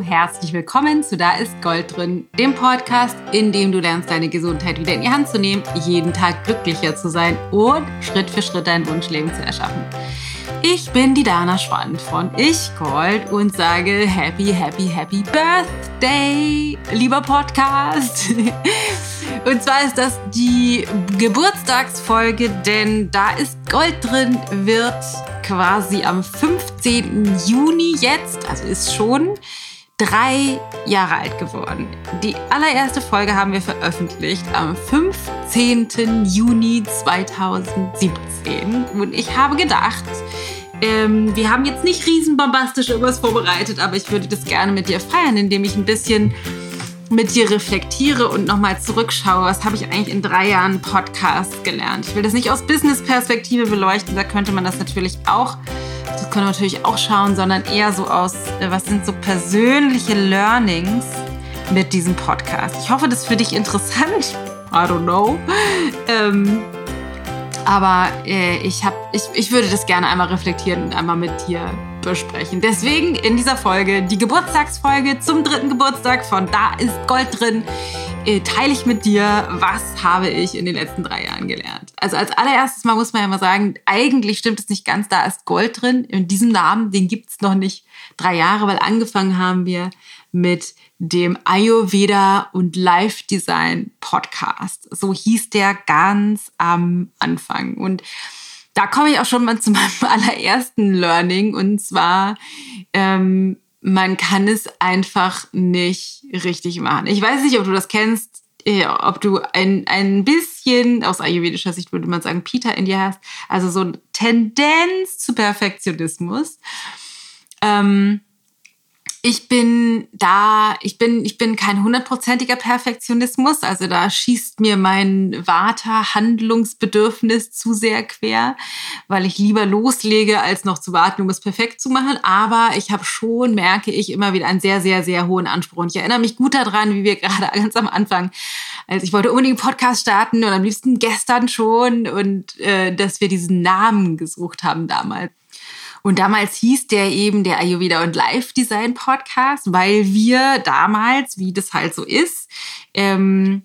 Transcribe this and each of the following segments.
Herzlich willkommen zu Da ist Gold drin, dem Podcast, in dem du lernst, deine Gesundheit wieder in die Hand zu nehmen, jeden Tag glücklicher zu sein und Schritt für Schritt dein Wunschleben zu erschaffen. Ich bin die Dana Schwand von Ich Gold und sage Happy, Happy, Happy Birthday, lieber Podcast. Und zwar ist das die Geburtstagsfolge, denn da ist Gold drin, wird quasi am 15. Juni jetzt, also ist schon drei Jahre alt geworden. Die allererste Folge haben wir veröffentlicht am 15. Juni 2017. Und ich habe gedacht, ähm, wir haben jetzt nicht riesenbombastisch irgendwas vorbereitet, aber ich würde das gerne mit dir feiern, indem ich ein bisschen mit dir reflektiere und nochmal zurückschaue, was habe ich eigentlich in drei Jahren Podcast gelernt. Ich will das nicht aus Business-Perspektive beleuchten, da könnte man das natürlich auch, man natürlich auch schauen, sondern eher so aus, äh, was sind so persönliche Learnings mit diesem Podcast. Ich hoffe, das ist für dich interessant. I don't know. Ähm, aber äh, ich, hab, ich, ich würde das gerne einmal reflektieren und einmal mit dir besprechen. Deswegen in dieser Folge die Geburtstagsfolge zum dritten Geburtstag von Da ist Gold drin. Äh, teile ich mit dir, was habe ich in den letzten drei Jahren gelernt. Also als allererstes mal muss man ja mal sagen, eigentlich stimmt es nicht ganz, da ist Gold drin. In diesem Namen, den gibt es noch nicht drei Jahre, weil angefangen haben wir mit dem Ayurveda und Life Design Podcast. So hieß der ganz am Anfang. Und da komme ich auch schon mal zu meinem allerersten Learning und zwar, ähm, man kann es einfach nicht richtig machen. Ich weiß nicht, ob du das kennst, äh, ob du ein, ein bisschen aus ayurvedischer Sicht würde man sagen, Peter in dir hast, also so eine Tendenz zu Perfektionismus. Ähm, ich bin da, ich bin, ich bin kein hundertprozentiger Perfektionismus, also da schießt mir mein Vata-Handlungsbedürfnis zu sehr quer, weil ich lieber loslege, als noch zu warten, um es perfekt zu machen. Aber ich habe schon, merke ich, immer wieder einen sehr, sehr, sehr hohen Anspruch. Und ich erinnere mich gut daran, wie wir gerade ganz am Anfang, als ich wollte unbedingt einen Podcast starten und am liebsten gestern schon und äh, dass wir diesen Namen gesucht haben damals. Und damals hieß der eben der Ayurveda und Life Design Podcast, weil wir damals, wie das halt so ist, ähm,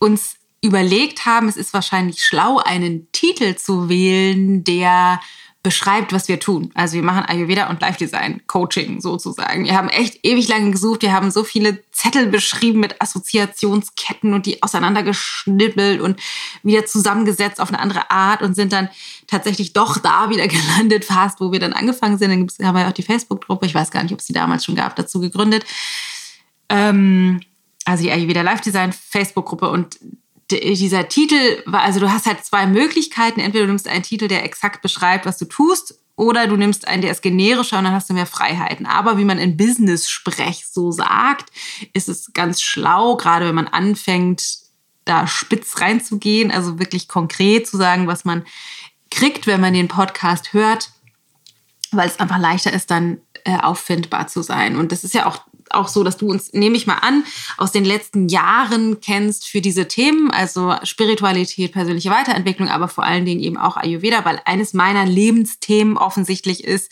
uns überlegt haben, es ist wahrscheinlich schlau, einen Titel zu wählen, der beschreibt, was wir tun. Also wir machen Ayurveda und Life Design Coaching sozusagen. Wir haben echt ewig lange gesucht. Wir haben so viele Zettel beschrieben mit Assoziationsketten und die auseinandergeschnippelt und wieder zusammengesetzt auf eine andere Art und sind dann tatsächlich doch da wieder gelandet, fast, wo wir dann angefangen sind. Dann haben wir auch die Facebook-Gruppe, ich weiß gar nicht, ob es die damals schon gab, dazu gegründet. Ähm, also die Ayurveda Life Design Facebook-Gruppe und dieser Titel also du hast halt zwei Möglichkeiten. Entweder du nimmst einen Titel, der exakt beschreibt, was du tust, oder du nimmst einen, der ist generischer und dann hast du mehr Freiheiten. Aber wie man in Business-Sprech so sagt, ist es ganz schlau, gerade wenn man anfängt, da spitz reinzugehen, also wirklich konkret zu sagen, was man kriegt, wenn man den Podcast hört, weil es einfach leichter ist, dann äh, auffindbar zu sein. Und das ist ja auch auch so, dass du uns, nehme ich mal an, aus den letzten Jahren kennst für diese Themen, also Spiritualität, persönliche Weiterentwicklung, aber vor allen Dingen eben auch Ayurveda, weil eines meiner Lebensthemen offensichtlich ist,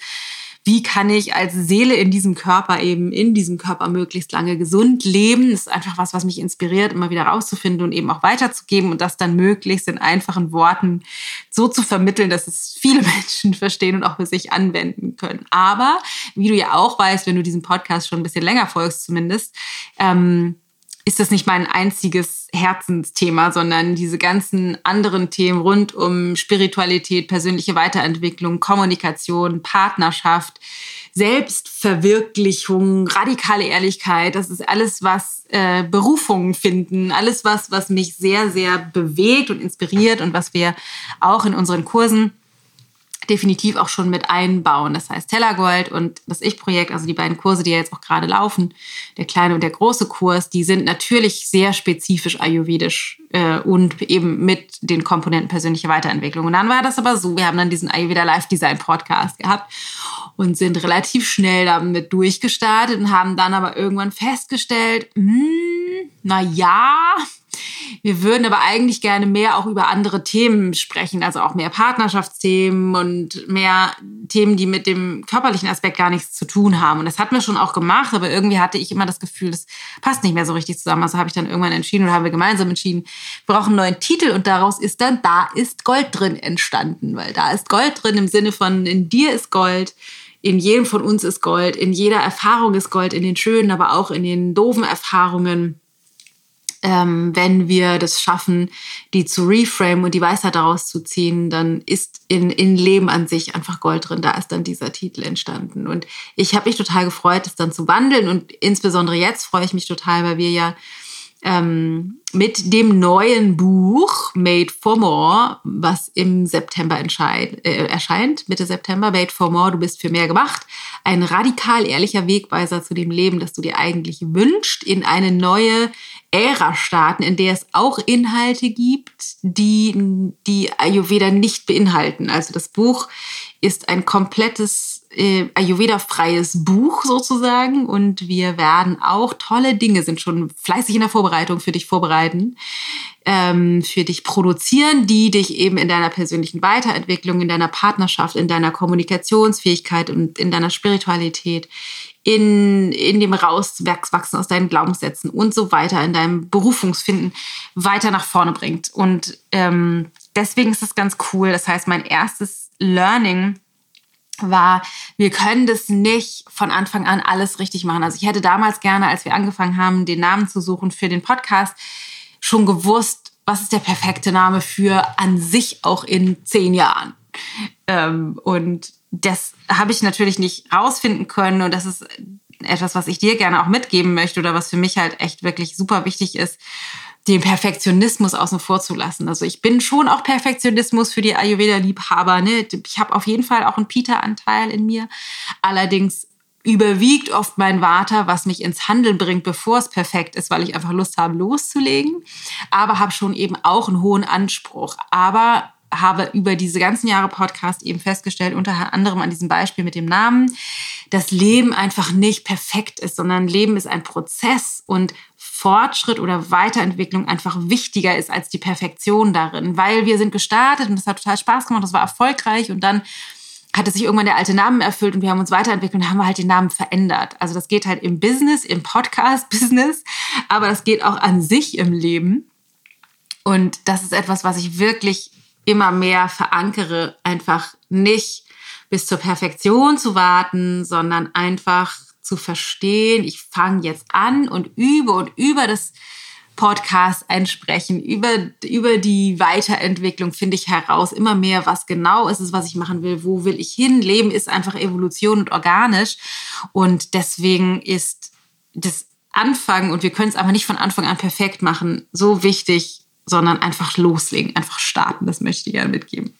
wie kann ich als Seele in diesem Körper eben, in diesem Körper möglichst lange gesund leben. Das ist einfach was, was mich inspiriert, immer wieder rauszufinden und eben auch weiterzugeben und das dann möglichst in einfachen Worten so zu vermitteln, dass es viele Menschen verstehen und auch für sich anwenden können. Aber, wie du ja auch weißt, wenn du diesem Podcast schon ein bisschen länger folgst zumindest, ähm, ist das nicht mein einziges Herzensthema, sondern diese ganzen anderen Themen rund um Spiritualität, persönliche Weiterentwicklung, Kommunikation, Partnerschaft, Selbstverwirklichung, radikale Ehrlichkeit, das ist alles, was äh, Berufungen finden, alles was, was mich sehr, sehr bewegt und inspiriert und was wir auch in unseren Kursen definitiv auch schon mit einbauen. Das heißt Tellergold und das Ich-Projekt, also die beiden Kurse, die ja jetzt auch gerade laufen, der kleine und der große Kurs, die sind natürlich sehr spezifisch ayurvedisch äh, und eben mit den Komponenten persönliche Weiterentwicklung. Und dann war das aber so, wir haben dann diesen Ayurveda Life Design Podcast gehabt und sind relativ schnell damit durchgestartet und haben dann aber irgendwann festgestellt, hm, na ja, Wir würden aber eigentlich gerne mehr auch über andere Themen sprechen, also auch mehr Partnerschaftsthemen und mehr Themen, die mit dem körperlichen Aspekt gar nichts zu tun haben. Und das hatten wir schon auch gemacht, aber irgendwie hatte ich immer das Gefühl, das passt nicht mehr so richtig zusammen. Also habe ich dann irgendwann entschieden oder haben wir gemeinsam entschieden, wir brauchen einen neuen Titel und daraus ist dann Da ist Gold drin entstanden, weil da ist Gold drin im Sinne von in dir ist Gold in jedem von uns ist Gold, in jeder Erfahrung ist Gold, in den schönen, aber auch in den doofen Erfahrungen. Ähm, wenn wir das schaffen, die zu reframe und die Weisheit daraus zu ziehen, dann ist in, in Leben an sich einfach Gold drin. Da ist dann dieser Titel entstanden. Und ich habe mich total gefreut, das dann zu wandeln. Und insbesondere jetzt freue ich mich total, weil wir ja ähm, mit dem neuen Buch Made for More, was im September äh, erscheint, Mitte September, Made for More, du bist für mehr gemacht. Ein radikal ehrlicher Wegweiser zu dem Leben, das du dir eigentlich wünschst, in eine neue Ära starten, in der es auch Inhalte gibt, die die Ayurveda nicht beinhalten. Also das Buch ist ein komplettes äh, Ayurveda-freies Buch sozusagen und wir werden auch tolle Dinge, sind schon fleißig in der Vorbereitung für dich vorbereiten, ähm, für dich produzieren, die dich eben in deiner persönlichen Weiterentwicklung, in deiner Partnerschaft, in deiner Kommunikationsfähigkeit und in deiner Spiritualität, in, in dem Rauswachsen aus deinen Glaubenssätzen und so weiter, in deinem Berufungsfinden weiter nach vorne bringt. Und ähm, deswegen ist das ganz cool. Das heißt, mein erstes Learning war, wir können das nicht von Anfang an alles richtig machen. Also ich hätte damals gerne, als wir angefangen haben, den Namen zu suchen für den Podcast, schon gewusst, was ist der perfekte Name für an sich auch in zehn Jahren. Ähm, und das habe ich natürlich nicht rausfinden können und das ist etwas, was ich dir gerne auch mitgeben möchte oder was für mich halt echt wirklich super wichtig ist den Perfektionismus außen vor zu lassen. Also ich bin schon auch Perfektionismus für die Ayurveda-Liebhaber. Ne? Ich habe auf jeden Fall auch einen Peter-Anteil in mir. Allerdings überwiegt oft mein Vater, was mich ins Handeln bringt, bevor es perfekt ist, weil ich einfach Lust habe, loszulegen. Aber habe schon eben auch einen hohen Anspruch. Aber habe über diese ganzen Jahre Podcast eben festgestellt, unter anderem an diesem Beispiel mit dem Namen, dass Leben einfach nicht perfekt ist, sondern Leben ist ein Prozess und Fortschritt oder Weiterentwicklung einfach wichtiger ist als die Perfektion darin, weil wir sind gestartet und das hat total Spaß gemacht, das war erfolgreich und dann hatte sich irgendwann der alte Name erfüllt und wir haben uns weiterentwickelt und haben halt den Namen verändert. Also das geht halt im Business, im Podcast-Business, aber das geht auch an sich im Leben. Und das ist etwas, was ich wirklich immer mehr verankere, einfach nicht bis zur Perfektion zu warten, sondern einfach zu verstehen, ich fange jetzt an und übe und über das Podcast einsprechen, über, über die Weiterentwicklung finde ich heraus immer mehr, was genau ist es, was ich machen will, wo will ich hin. Leben ist einfach Evolution und organisch und deswegen ist das Anfangen und wir können es aber nicht von Anfang an perfekt machen, so wichtig, sondern einfach loslegen, einfach starten, das möchte ich gerne mitgeben.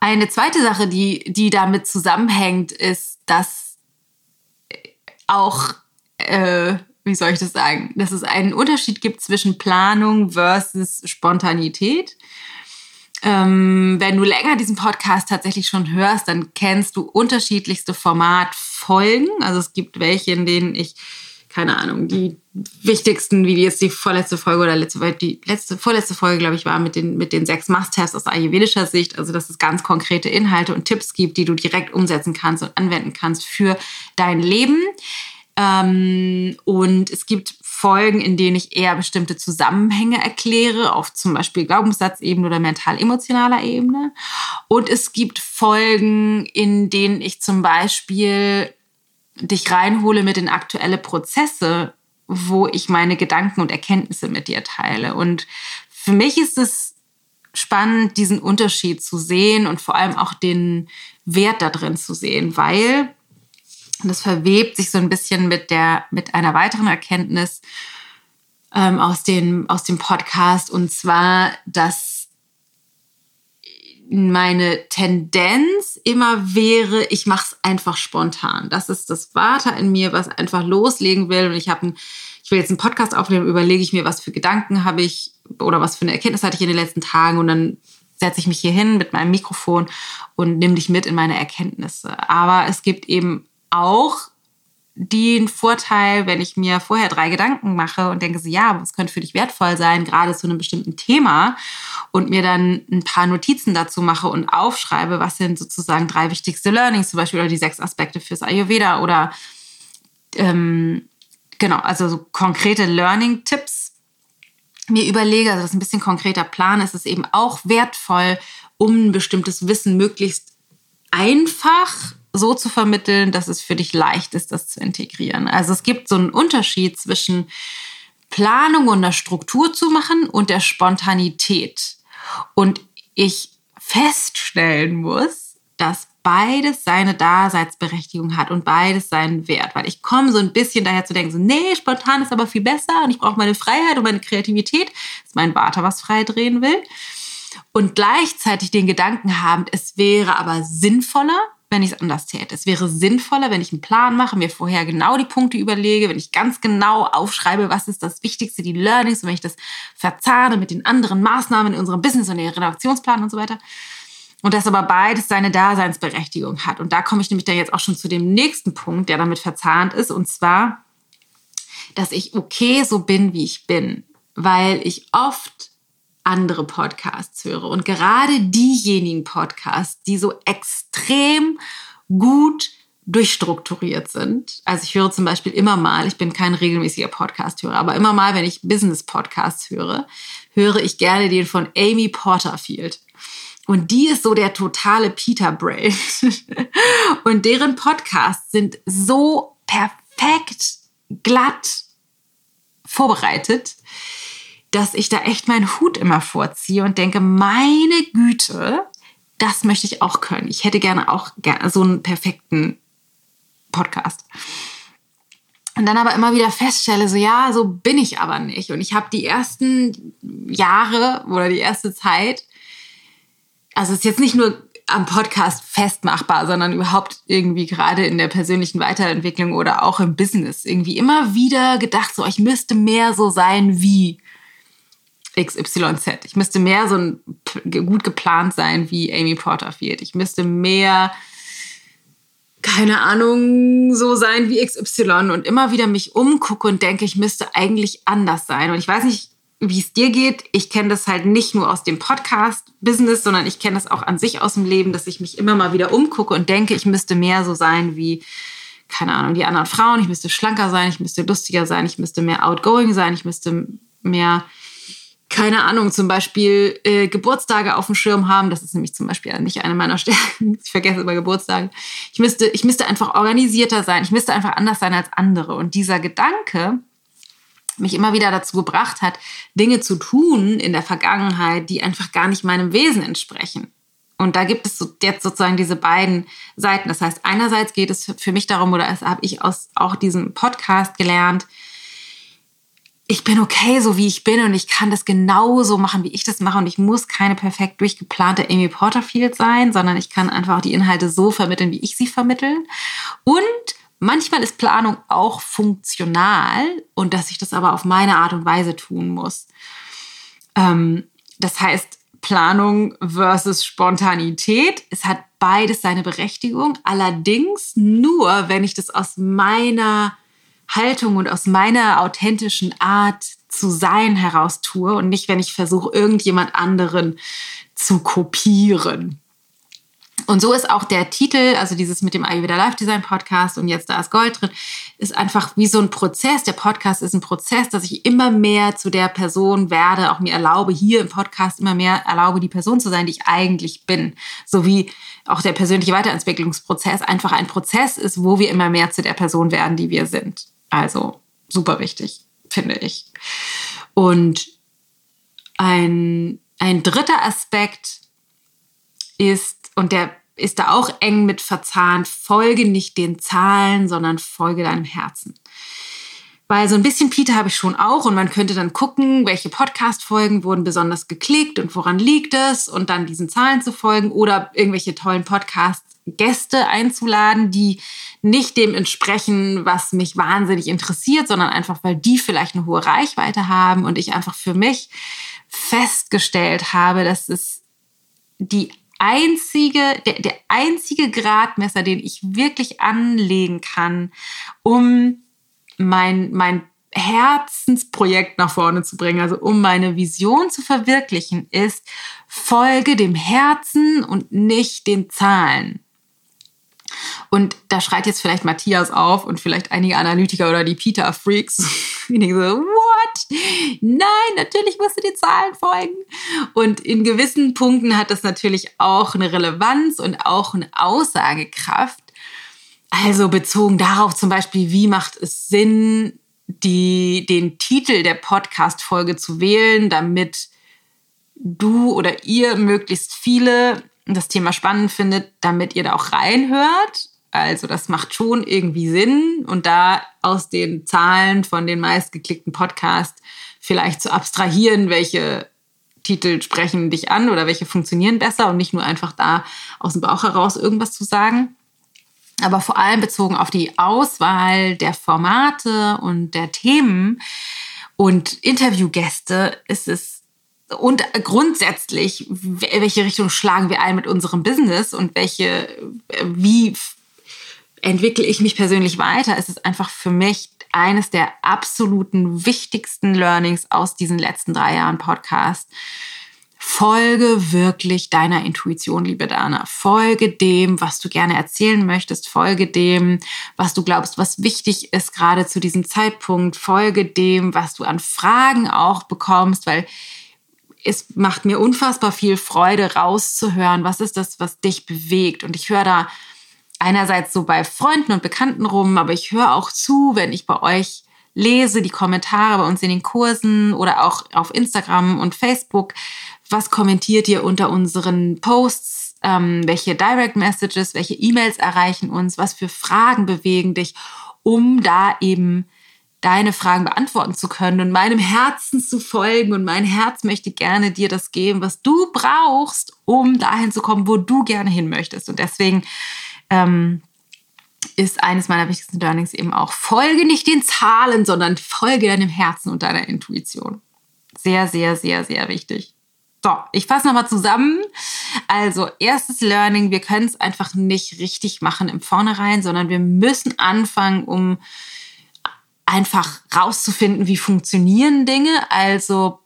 Eine zweite Sache, die, die damit zusammenhängt, ist, dass auch, äh, wie soll ich das sagen, dass es einen Unterschied gibt zwischen Planung versus Spontanität. Ähm, wenn du länger diesen Podcast tatsächlich schon hörst, dann kennst du unterschiedlichste Formatfolgen. Also es gibt welche, in denen ich keine Ahnung, die wichtigsten, wie jetzt die vorletzte Folge oder letzte, die letzte, vorletzte Folge, glaube ich, war mit den, mit den sechs Must-Haves aus ayurvedischer Sicht. Also, dass es ganz konkrete Inhalte und Tipps gibt, die du direkt umsetzen kannst und anwenden kannst für dein Leben. Ähm, und es gibt Folgen, in denen ich eher bestimmte Zusammenhänge erkläre, auf zum Beispiel Glaubenssatzebene oder mental-emotionaler Ebene. Und es gibt Folgen, in denen ich zum Beispiel dich reinhole mit in aktuelle Prozesse, wo ich meine Gedanken und Erkenntnisse mit dir teile. Und für mich ist es spannend, diesen Unterschied zu sehen und vor allem auch den Wert da drin zu sehen, weil das verwebt sich so ein bisschen mit der, mit einer weiteren Erkenntnis ähm, aus, den, aus dem Podcast und zwar, dass meine Tendenz immer wäre, ich mache es einfach spontan. Das ist das Vater in mir, was einfach loslegen will. Und ich habe ich will jetzt einen Podcast aufnehmen, überlege ich mir, was für Gedanken habe ich oder was für eine Erkenntnis hatte ich in den letzten Tagen und dann setze ich mich hier hin mit meinem Mikrofon und nehme dich mit in meine Erkenntnisse. Aber es gibt eben auch den Vorteil, wenn ich mir vorher drei Gedanken mache und denke so, ja, was könnte für dich wertvoll sein, gerade zu einem bestimmten Thema und mir dann ein paar Notizen dazu mache und aufschreibe, was sind sozusagen drei wichtigste Learnings zum Beispiel oder die sechs Aspekte fürs Ayurveda oder ähm, genau, also so konkrete Learning-Tipps mir überlege, also das ein bisschen konkreter Plan ist, ist eben auch wertvoll, um ein bestimmtes Wissen möglichst einfach so zu vermitteln, dass es für dich leicht ist, das zu integrieren. Also es gibt so einen Unterschied zwischen Planung und der Struktur zu machen und der Spontanität. Und ich feststellen muss, dass beides seine Daseinsberechtigung hat und beides seinen Wert. Weil ich komme so ein bisschen daher zu denken, so, nee, spontan ist aber viel besser und ich brauche meine Freiheit und meine Kreativität, dass mein Vater was frei drehen will. Und gleichzeitig den Gedanken haben, es wäre aber sinnvoller, wenn ich es anders täte. Es wäre sinnvoller, wenn ich einen Plan mache, mir vorher genau die Punkte überlege, wenn ich ganz genau aufschreibe, was ist das Wichtigste, die Learnings, und wenn ich das verzahne mit den anderen Maßnahmen in unserem Business und den Redaktionsplan und so weiter. Und dass aber beides seine Daseinsberechtigung hat. Und da komme ich nämlich dann jetzt auch schon zu dem nächsten Punkt, der damit verzahnt ist, und zwar, dass ich okay so bin, wie ich bin, weil ich oft andere Podcasts höre. Und gerade diejenigen Podcasts, die so extrem gut durchstrukturiert sind. Also ich höre zum Beispiel immer mal, ich bin kein regelmäßiger Podcast-Hörer, aber immer mal, wenn ich Business-Podcasts höre, höre ich gerne den von Amy Porterfield. Und die ist so der totale Peter Brain. Und deren Podcasts sind so perfekt glatt vorbereitet, dass ich da echt meinen Hut immer vorziehe und denke, meine Güte, das möchte ich auch können. Ich hätte gerne auch so einen perfekten Podcast. Und dann aber immer wieder feststelle, so ja, so bin ich aber nicht. Und ich habe die ersten Jahre oder die erste Zeit, also es ist jetzt nicht nur am Podcast festmachbar, sondern überhaupt irgendwie gerade in der persönlichen Weiterentwicklung oder auch im Business irgendwie immer wieder gedacht, so ich müsste mehr so sein wie XYZ. Ich müsste mehr so ein, gut geplant sein wie Amy Porterfield. Ich müsste mehr, keine Ahnung, so sein wie XY und immer wieder mich umgucke und denke, ich müsste eigentlich anders sein. Und ich weiß nicht, wie es dir geht. Ich kenne das halt nicht nur aus dem Podcast-Business, sondern ich kenne das auch an sich aus dem Leben, dass ich mich immer mal wieder umgucke und denke, ich müsste mehr so sein wie, keine Ahnung, die anderen Frauen. Ich müsste schlanker sein, ich müsste lustiger sein, ich müsste mehr outgoing sein, ich müsste mehr keine Ahnung, zum Beispiel äh, Geburtstage auf dem Schirm haben. Das ist nämlich zum Beispiel nicht eine meiner Stärken. Ich vergesse immer Geburtstage. Ich müsste, ich müsste einfach organisierter sein. Ich müsste einfach anders sein als andere. Und dieser Gedanke mich immer wieder dazu gebracht hat, Dinge zu tun in der Vergangenheit, die einfach gar nicht meinem Wesen entsprechen. Und da gibt es jetzt sozusagen diese beiden Seiten. Das heißt, einerseits geht es für mich darum, oder das habe ich aus auch diesem Podcast gelernt, ich bin okay, so wie ich bin und ich kann das genauso machen, wie ich das mache und ich muss keine perfekt durchgeplante Amy Porterfield sein, sondern ich kann einfach die Inhalte so vermitteln, wie ich sie vermitteln. Und manchmal ist Planung auch funktional und dass ich das aber auf meine Art und Weise tun muss. Ähm, das heißt, Planung versus Spontanität. Es hat beides seine Berechtigung, allerdings nur, wenn ich das aus meiner Haltung und aus meiner authentischen Art zu sein heraus tue und nicht, wenn ich versuche, irgendjemand anderen zu kopieren. Und so ist auch der Titel, also dieses mit dem Ayurveda Life Design Podcast und jetzt da ist Gold drin, ist einfach wie so ein Prozess. Der Podcast ist ein Prozess, dass ich immer mehr zu der Person werde, auch mir erlaube, hier im Podcast immer mehr erlaube, die Person zu sein, die ich eigentlich bin. So wie auch der persönliche Weiterentwicklungsprozess einfach ein Prozess ist, wo wir immer mehr zu der Person werden, die wir sind. Also super wichtig, finde ich. Und ein, ein dritter Aspekt ist, und der ist da auch eng mit verzahnt, folge nicht den Zahlen, sondern folge deinem Herzen. Weil so ein bisschen Peter habe ich schon auch und man könnte dann gucken, welche Podcast-Folgen wurden besonders geklickt und woran liegt es und dann diesen Zahlen zu folgen oder irgendwelche tollen Podcast-Gäste einzuladen, die nicht dem entsprechen, was mich wahnsinnig interessiert, sondern einfach, weil die vielleicht eine hohe Reichweite haben und ich einfach für mich festgestellt habe, dass es die einzige, der, der einzige Gradmesser, den ich wirklich anlegen kann, um mein, mein Herzensprojekt nach vorne zu bringen, also um meine Vision zu verwirklichen, ist, folge dem Herzen und nicht den Zahlen. Und da schreit jetzt vielleicht Matthias auf und vielleicht einige Analytiker oder die Peter-Freaks. Die denken so, what? Nein, natürlich musst du die Zahlen folgen. Und in gewissen Punkten hat das natürlich auch eine Relevanz und auch eine Aussagekraft. Also bezogen darauf zum Beispiel, wie macht es Sinn, die, den Titel der Podcast-Folge zu wählen, damit du oder ihr möglichst viele das Thema spannend findet, damit ihr da auch reinhört. Also das macht schon irgendwie Sinn und da aus den Zahlen von den meistgeklickten Podcasts vielleicht zu abstrahieren, welche Titel sprechen dich an oder welche funktionieren besser und nicht nur einfach da aus dem Bauch heraus irgendwas zu sagen. Aber vor allem bezogen auf die Auswahl der Formate und der Themen und Interviewgäste ist es und grundsätzlich, welche Richtung schlagen wir ein mit unserem Business und welche, wie entwickle ich mich persönlich weiter, ist es einfach für mich eines der absoluten wichtigsten Learnings aus diesen letzten drei Jahren Podcast. Folge wirklich deiner Intuition, liebe Dana. Folge dem, was du gerne erzählen möchtest. Folge dem, was du glaubst, was wichtig ist gerade zu diesem Zeitpunkt. Folge dem, was du an Fragen auch bekommst, weil es macht mir unfassbar viel Freude, rauszuhören, was ist das, was dich bewegt. Und ich höre da einerseits so bei Freunden und Bekannten rum, aber ich höre auch zu, wenn ich bei euch lese, die Kommentare bei uns in den Kursen oder auch auf Instagram und Facebook. Was kommentiert ihr unter unseren Posts? Ähm, welche Direct Messages, welche E-Mails erreichen uns? Was für Fragen bewegen dich, um da eben deine Fragen beantworten zu können und meinem Herzen zu folgen. Und mein Herz möchte gerne dir das geben, was du brauchst, um dahin zu kommen, wo du gerne hin möchtest. Und deswegen ähm, ist eines meiner wichtigsten Learnings eben auch, folge nicht den Zahlen, sondern folge deinem Herzen und deiner Intuition. Sehr, sehr, sehr, sehr wichtig. So, ich fasse nochmal zusammen. Also, erstes Learning, wir können es einfach nicht richtig machen im Vornherein, sondern wir müssen anfangen, um einfach rauszufinden, wie funktionieren Dinge, also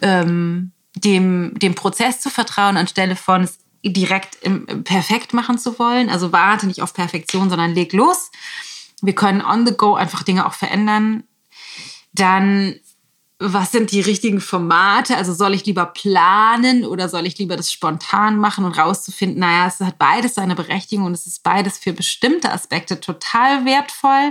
ähm, dem, dem Prozess zu vertrauen, anstelle von es direkt im, perfekt machen zu wollen. Also warte nicht auf Perfektion, sondern leg los. Wir können on the go einfach Dinge auch verändern. Dann, was sind die richtigen Formate? Also soll ich lieber planen oder soll ich lieber das spontan machen und rauszufinden, naja, es hat beides seine Berechtigung und es ist beides für bestimmte Aspekte total wertvoll.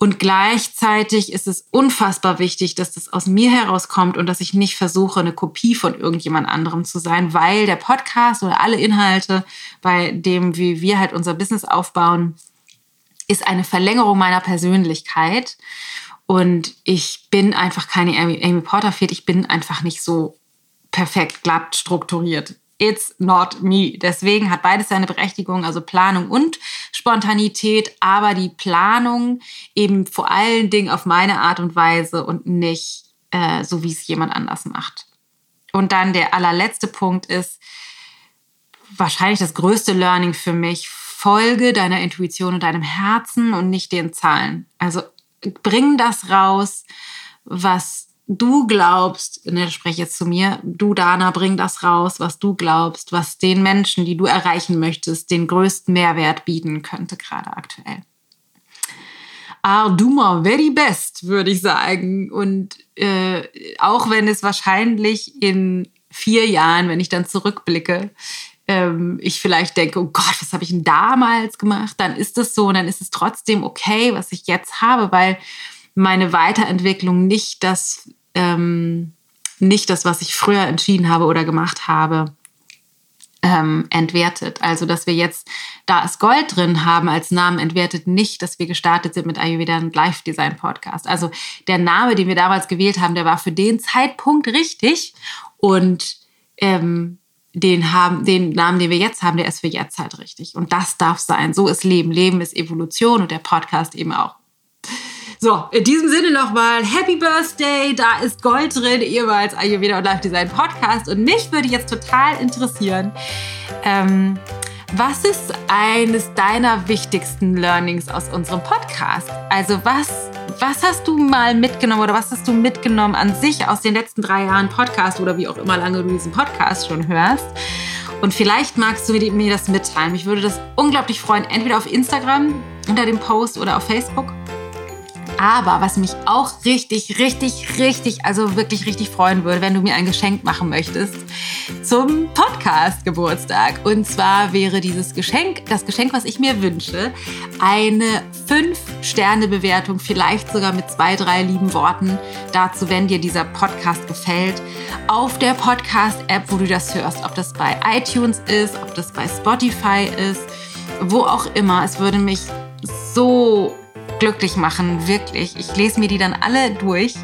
Und gleichzeitig ist es unfassbar wichtig, dass das aus mir herauskommt und dass ich nicht versuche, eine Kopie von irgendjemand anderem zu sein, weil der Podcast oder alle Inhalte, bei dem, wie wir halt unser Business aufbauen, ist eine Verlängerung meiner Persönlichkeit. Und ich bin einfach keine Amy, Amy Porterfield. Ich bin einfach nicht so perfekt glatt strukturiert it's not me. Deswegen hat beides seine Berechtigung, also Planung und Spontanität, aber die Planung eben vor allen Dingen auf meine Art und Weise und nicht äh, so, wie es jemand anders macht. Und dann der allerletzte Punkt ist wahrscheinlich das größte Learning für mich. Folge deiner Intuition und deinem Herzen und nicht den Zahlen. Also bring das raus, was du glaubst, ne, spreche jetzt zu mir, du Dana, bring das raus, was du glaubst, was den Menschen, die du erreichen möchtest, den größten Mehrwert bieten könnte, gerade aktuell. Ah, du mal very best, würde ich sagen. Und äh, auch wenn es wahrscheinlich in vier Jahren, wenn ich dann zurückblicke, ähm, ich vielleicht denke, oh Gott, was habe ich denn damals gemacht? Dann ist es so und dann ist es trotzdem okay, was ich jetzt habe, weil meine Weiterentwicklung nicht das ähm, nicht das, was ich früher entschieden habe oder gemacht habe, ähm, entwertet. Also, dass wir jetzt da es Gold drin haben als Namen, entwertet nicht, dass wir gestartet sind mit Ayurveda und Live Design Podcast. Also, der Name, den wir damals gewählt haben, der war für den Zeitpunkt richtig und ähm, den, haben, den Namen, den wir jetzt haben, der ist für jetzt halt richtig. Und das darf sein. So ist Leben. Leben ist Evolution und der Podcast eben auch. So, in diesem Sinne nochmal Happy Birthday, da ist Gold drin, ehemals Ayurveda und Life Design Podcast. Und mich würde jetzt total interessieren, ähm, was ist eines deiner wichtigsten Learnings aus unserem Podcast? Also was, was hast du mal mitgenommen oder was hast du mitgenommen an sich aus den letzten drei Jahren Podcast oder wie auch immer lange du diesen Podcast schon hörst? Und vielleicht magst du mir das mitteilen. Mich würde das unglaublich freuen, entweder auf Instagram unter dem Post oder auf Facebook. Aber was mich auch richtig, richtig, richtig, also wirklich richtig freuen würde, wenn du mir ein Geschenk machen möchtest zum Podcast-Geburtstag. Und zwar wäre dieses Geschenk, das Geschenk, was ich mir wünsche, eine 5-Sterne-Bewertung, vielleicht sogar mit zwei, drei lieben Worten dazu, wenn dir dieser Podcast gefällt, auf der Podcast-App, wo du das hörst. Ob das bei iTunes ist, ob das bei Spotify ist, wo auch immer. Es würde mich so glücklich machen, wirklich. Ich lese mir die dann alle durch,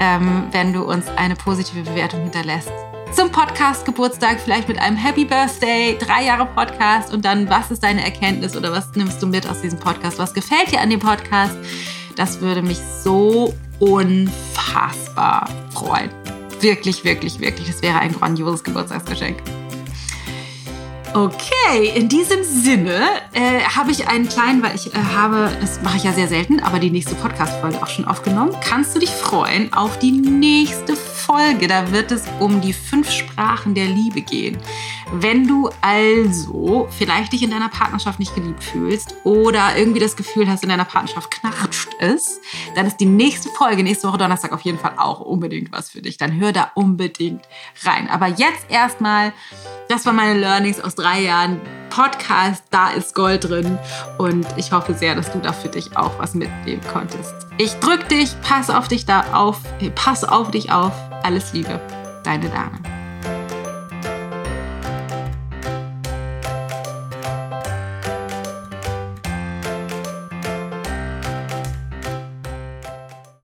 ähm, wenn du uns eine positive Bewertung hinterlässt. Zum Podcast Geburtstag, vielleicht mit einem Happy Birthday, drei Jahre Podcast und dann, was ist deine Erkenntnis oder was nimmst du mit aus diesem Podcast? Was gefällt dir an dem Podcast? Das würde mich so unfassbar freuen. Wirklich, wirklich, wirklich. Das wäre ein grandioses Geburtstagsgeschenk. Okay, in diesem Sinne äh, habe ich einen kleinen, weil ich äh, habe, das mache ich ja sehr selten, aber die nächste Podcast-Folge auch schon aufgenommen. Kannst du dich freuen auf die nächste Folge? Da wird es um die fünf Sprachen der Liebe gehen. Wenn du also vielleicht dich in deiner Partnerschaft nicht geliebt fühlst oder irgendwie das Gefühl hast, in deiner Partnerschaft knatscht es, dann ist die nächste Folge nächste Woche Donnerstag auf jeden Fall auch unbedingt was für dich. Dann hör da unbedingt rein. Aber jetzt erstmal das waren meine Learnings aus drei Jahren Podcast. Da ist Gold drin. Und ich hoffe sehr, dass du da für dich auch was mitnehmen konntest. Ich drück dich, pass auf dich da auf, pass auf dich auf. Alles Liebe, deine Dame.